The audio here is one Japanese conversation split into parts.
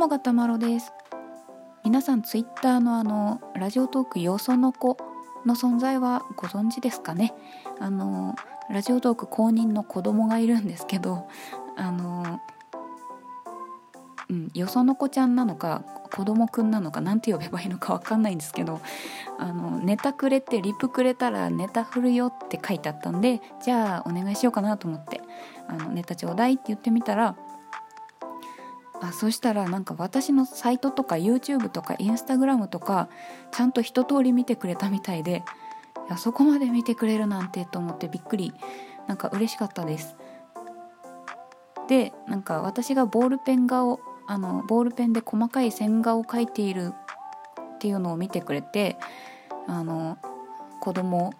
もがたまろです。皆さんツイッターのあのラジオトークよその子の存在はご存知ですかね？あのラジオトーク公認の子供がいるんですけどあのうん、よその子ちゃんなのか子供くんなのか何て呼べばいいのか分かんないんですけどあのネタくれてリプくれたらネタ振るよって書いてあったんでじゃあお願いしようかなと思ってあのネタちょうだいって言ってみたらあそしたらなんか私のサイトとか YouTube とか Instagram とかちゃんと一通り見てくれたみたいでいやそこまで見てくれるなんてと思ってびっくり。なんか嬉しかったです。でなんか私がボールペン画をあのボールペンで細かい線画を描いているっていうのを見てくれてあの子供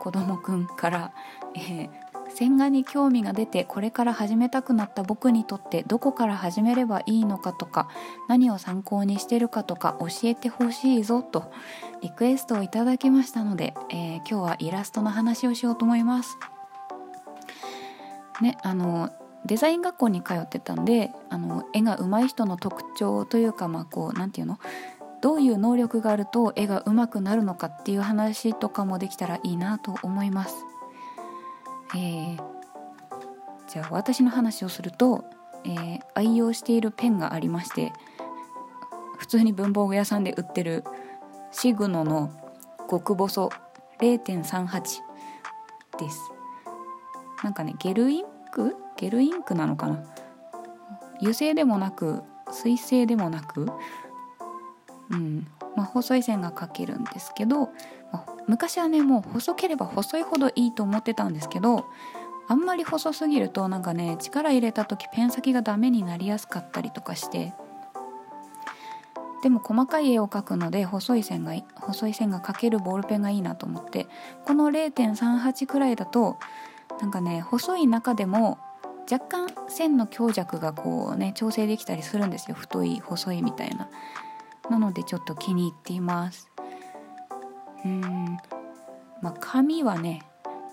子供くんから、えー、線画に興味が出てこれから始めたくなった僕にとってどこから始めればいいのかとか何を参考にしてるかとか教えてほしいぞとリクエストをいただきましたので、えー、今日はイラストの話をしようと思います。ねあのデザイン学校に通ってたんであの絵が上手い人の特徴というかまあこう何て言うの？どういう能力があると絵が上手くなるのかっていう話とかもできたらいいなと思います。えー、じゃあ私の話をすると、えー、愛用しているペンがありまして普通に文房具屋さんで売ってるシグノの極細0.38です。なんかねゲルインク？ゲルインクなのかな？油性でもなく水性でもなくうんまあ、細い線が描けるんですけど、昔はねもう細ければ細いほどいいと思ってたんですけどあんまり細すぎるとなんかね力入れた時ペン先がダメになりやすかったりとかしてでも細かい絵を描くので細い線が細い線が描けるボールペンがいいなと思ってこの0.38くらいだとなんかね細い中でも若干線の強弱がこうね調整できたりするんですよ。太い細いみたいな。なのでちょっと気に入っています。うんまあ紙はね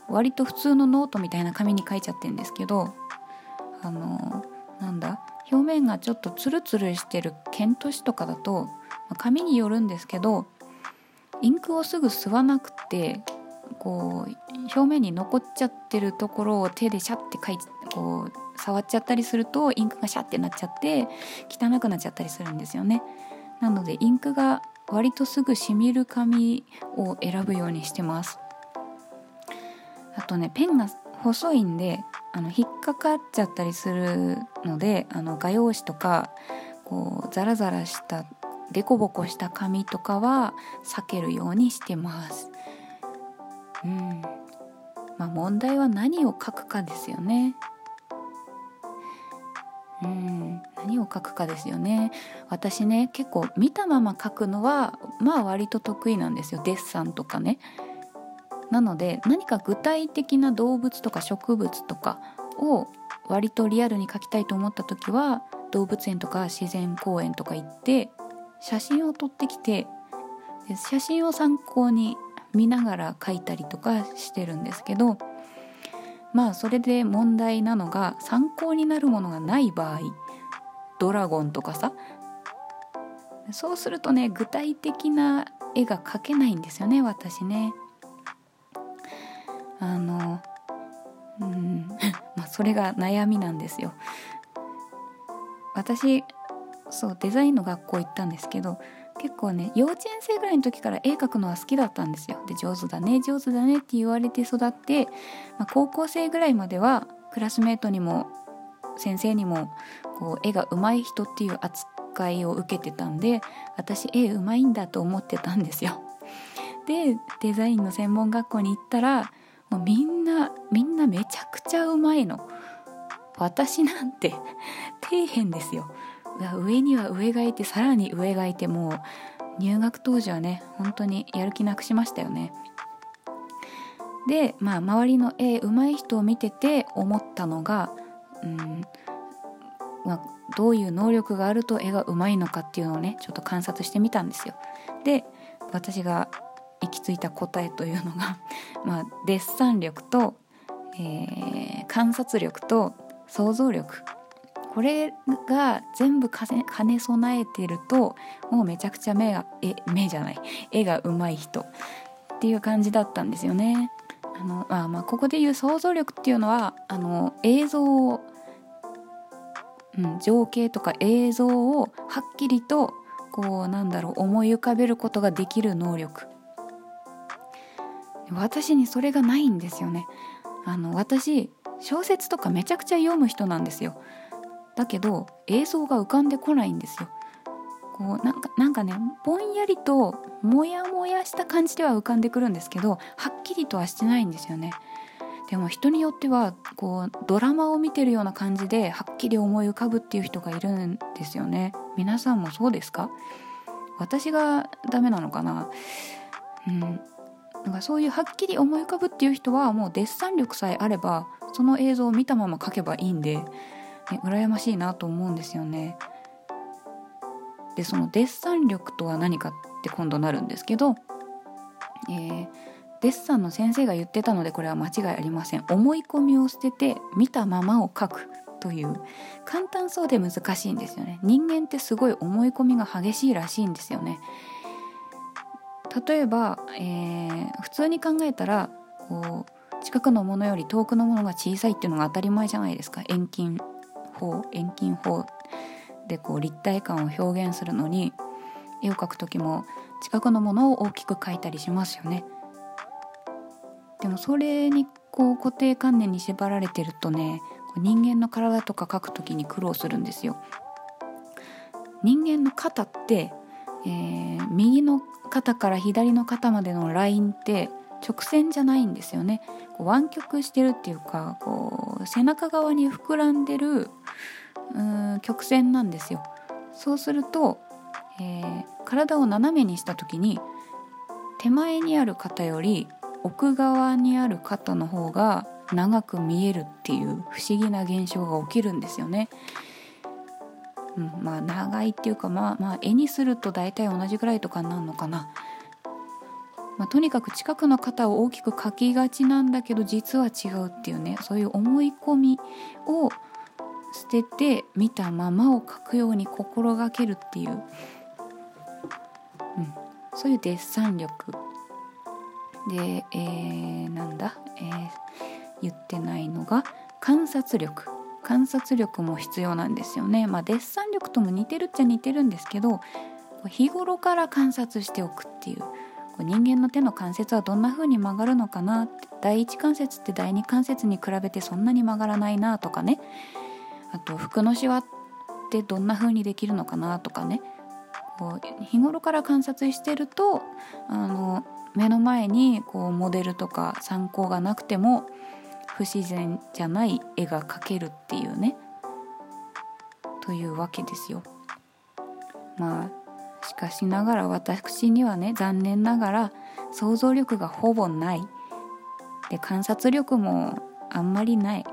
割と普通のノートみたいな紙に書いちゃってるんですけどあのなんだ表面がちょっとツルツルしてる剣都紙とかだと、まあ、紙によるんですけどインクをすぐ吸わなくてこう表面に残っちゃってるところを手でシャッて書いこう触っちゃったりするとインクがシャッてなっちゃって汚くなっちゃったりするんですよね。なのでインクが割とすぐしみる紙を選ぶようにしてます。あとねペンが細いんであの引っかかっちゃったりするのであの画用紙とかこうザラザラしたデコボコした紙とかは避けるようにしてます。うん。まあ問題は何を書くかですよね。うん。何を書くかですよね。私ね結構見たまま書くのはまあ割と得意なんですよ。デッサンとかね。なので何か具体的な動物とか植物とかを割とリアルに描きたいと思った時は動物園とか自然公園とか行って写真を撮ってきて写真を参考に見ながら描いたりとかしてるんですけどまあそれで問題なのが参考になるものがない場合ドラゴンとかさそうするとね具体的な絵が描けないんですよね私ね。あのうん まあそれが悩みなんですよ。私そうデザインの学校行ったんですけど結構ね幼稚園生ぐらいの時から絵描くのは好きだったんですよ。で上手だね上手だねって言われて育って、まあ、高校生ぐらいまではクラスメートにも先生にもこう絵が上手い人っていう扱いを受けてたんで私絵上手いんだと思ってたんですよ。でデザインの専門学校に行ったらもうみんなみんなめちゃくちゃうまいの。私なんて底辺ですよ。上には上がいてさらに上がいてもう入学当時はね本当にやる気なくしましたよね。でまあ周りの絵上手い人を見てて思ったのがうんまあ、どういう能力があると絵が上手いのかっていうのをねちょっと観察してみたんですよ。で私が行き着いた答えというのが まあ、デッサン力と、えー、観察力と想像力これが全部兼ね備えてるともうめちゃくちゃ目がえ目じゃない。絵が上手い人っていう感じだったんですよね。あのあまあここで言う想像力っていうのはあの映像を、うん、情景とか映像をはっきりとこうなんだろう思い浮かべることができる能力。私にそれがないんですよね。あの私小説とかめちゃくちゃ読む人なんですよ。だけど映像が浮かんでこないんですよ。こうなんかなんかねぼんやりとモヤモヤした感じでは浮かんでくるんですけどはっきりとはしてないんですよね。でも人によってはこうドラマを見てるような感じではっきり思い浮かぶっていう人がいるんですよね。皆さんもそうですか？私がダメなのかな？うん。なんかそういうはっきり思い浮かぶっていう人はもうデッサン力さえあればその映像を見たまま描けばいいんで、ね、羨ましいなと思うんですよね。でそのデッサン力とは何かって今度なるんですけど、えー、デッサンの先生が言ってたのでこれは間違いありません。思い込みを捨てて見たままを描くという簡単そうで難しいんですよね。人間ってすごい思い込みが激しいらしいんですよね。例えば、えー、普通に考えたらこう近くのものより遠くのものが小さいっていうのが当たり前じゃないですか。遠近法遠近法でこう立体感を表現するのに絵を描く時も近くのものを大きく描いたりしますよね。でもそれにこう固定観念に縛られてるとね人間の体とか描く時に苦労するんですよ。人間の肩って、えー、右の肩から左の肩までのラインって直線じゃないんですよね。こう湾曲してるっていうかこう背中側に膨らんでるうん曲線なんですよ。そうすると、えー、体を斜めにした時に手前にある肩より奥側にある肩の方が長く見えるっていう不思議な現象が起きるんですよね。うん、まあ長いっていうかまあまあ絵にすると大体同じぐらいとかになるのかな。まあ、とにかく近くの肩を大きく描きがちなんだけど実は違うっていうねそういう思い込みを捨てて見たままを描くように心がけるっていう、うん、そういうデッサン力。で、えー、なんだ、えー、言ってないのが観察力。観察力も必要なんですよね。まあ、デッサン力とも似てるっちゃ似てるんですけど日頃から観察しておくっていう。人間の手の関節はどんな風に曲がるのかなって。第一関節って第二関節に比べてそんなに曲がらないなとかね。あと服のシワってどんな風にできるのかなとかね。こう日頃から観察してるとあの目の前にこうモデルとか参考がなくても不自然じゃない絵が描けるっていうね。というわけですよ。まあしかしながら私にはね残念ながら想像力がほぼない。で観察力もあんまりない。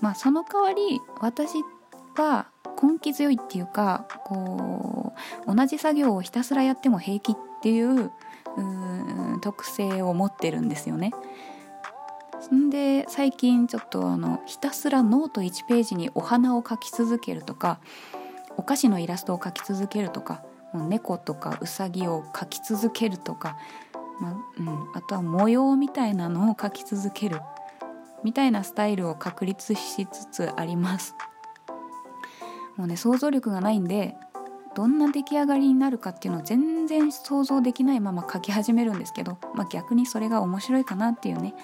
まあその代わり私は根気強いっていうかこう同じ作業をひたすらやっても平気っていう特性を持ってるんですよね。んで最近ちょっとあのひたすらノート1ページにお花を描き続けるとかお菓子のイラストを描き続けるとかもう猫とかうさぎを描き続けるとか、まあうん、あとは模様みたいなのを描き続けるみたいなスタイルを確立しつつあります。もうね想像力がないんでどんな出来上がりになるかっていうのを全然想像できないまま書き始めるんですけど、まあ、逆にそれが面白いかなっていうね、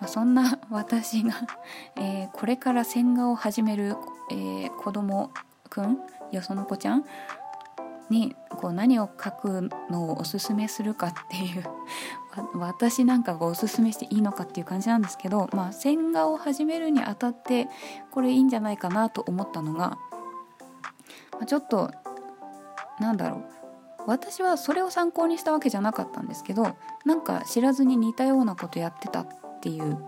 まあ、そんな私が えー、これから線画を始める、えー、子供くんよその子ちゃんにこう何を書くのをおすすめするかっていう 私なんかがおすすめしていいのかっていう感じなんですけど、まあ、線画を始めるにあたってこれいいんじゃないかなと思ったのが、ま、ちょっとなんだろう。私はそれを参考にしたわけじゃなかったんですけどなんか知らずに似たようなことやってたっていう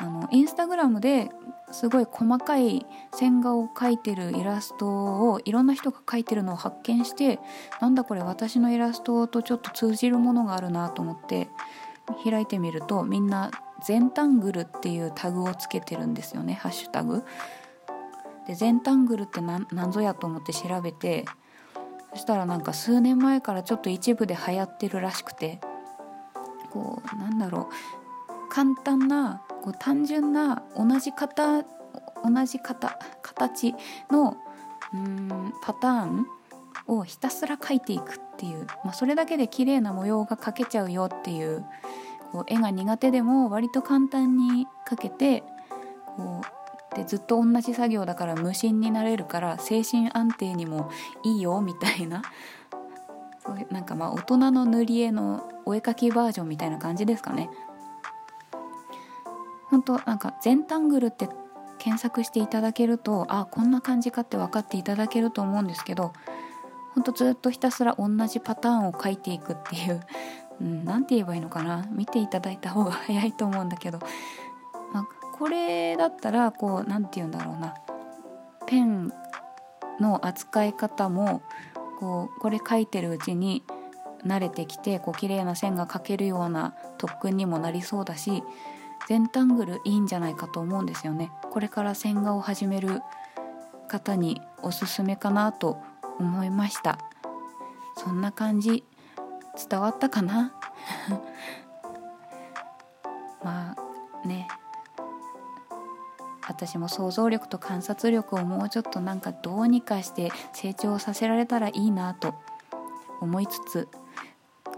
あのインスタグラムですごい細かい線画を描いてるイラストをいろんな人が描いてるのを発見してなんだこれ私のイラストとちょっと通じるものがあるなと思って開いてみるとみんなゼンタングルっていうタグをつけてるんですよね。ハッシュタグ。でゼンタングルって何ぞやと思って調べてそしたらなんか数年前からちょっと一部で流行ってるらしくてこうなんだろう。簡単なこう単純な同じ型同じ型形のうんパターンをひたすら描いていくっていう、まあ、それだけで綺麗な模様が描けちゃうよっていうこう絵が苦手でも割と簡単に描けてこうでずっと同じ作業だから無心になれるから精神安定にもいいよみたいなそういうなんかまあ大人の塗り絵のお絵描きバージョンみたいな感じですかね。本当なんか全タングルって検索していただけるとあこんな感じかって分かっていただけると思うんですけどほんとずっとひたすら同じパターンを描いていくっていう何、うん、て言えばいいのかな？見ていただいた方が早いと思うんだけど、まあ、これだったらこう何て言うんだろうな。ペンの扱い方もこうこれ書いてるうちに慣れてきてこう綺麗な線が描けるような特訓にもなりそうだし全タングルいいんじゃないかと思うんですよね。これから線画を始める方におすすめかなと思いましたそんな感じ伝わったかな？まあね私も想像力と観察力をもうちょっとなんかどうにかして成長させられたらいいなと思いつつ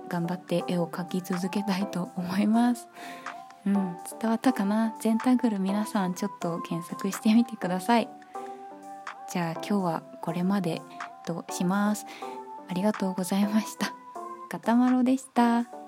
頑張って絵を描き続けたいと思います。うん、伝わったかな？全タグル皆さんちょっと検索してみてください。じゃあ今日はこれまでとします。ありがとうございました。ガタマロでした。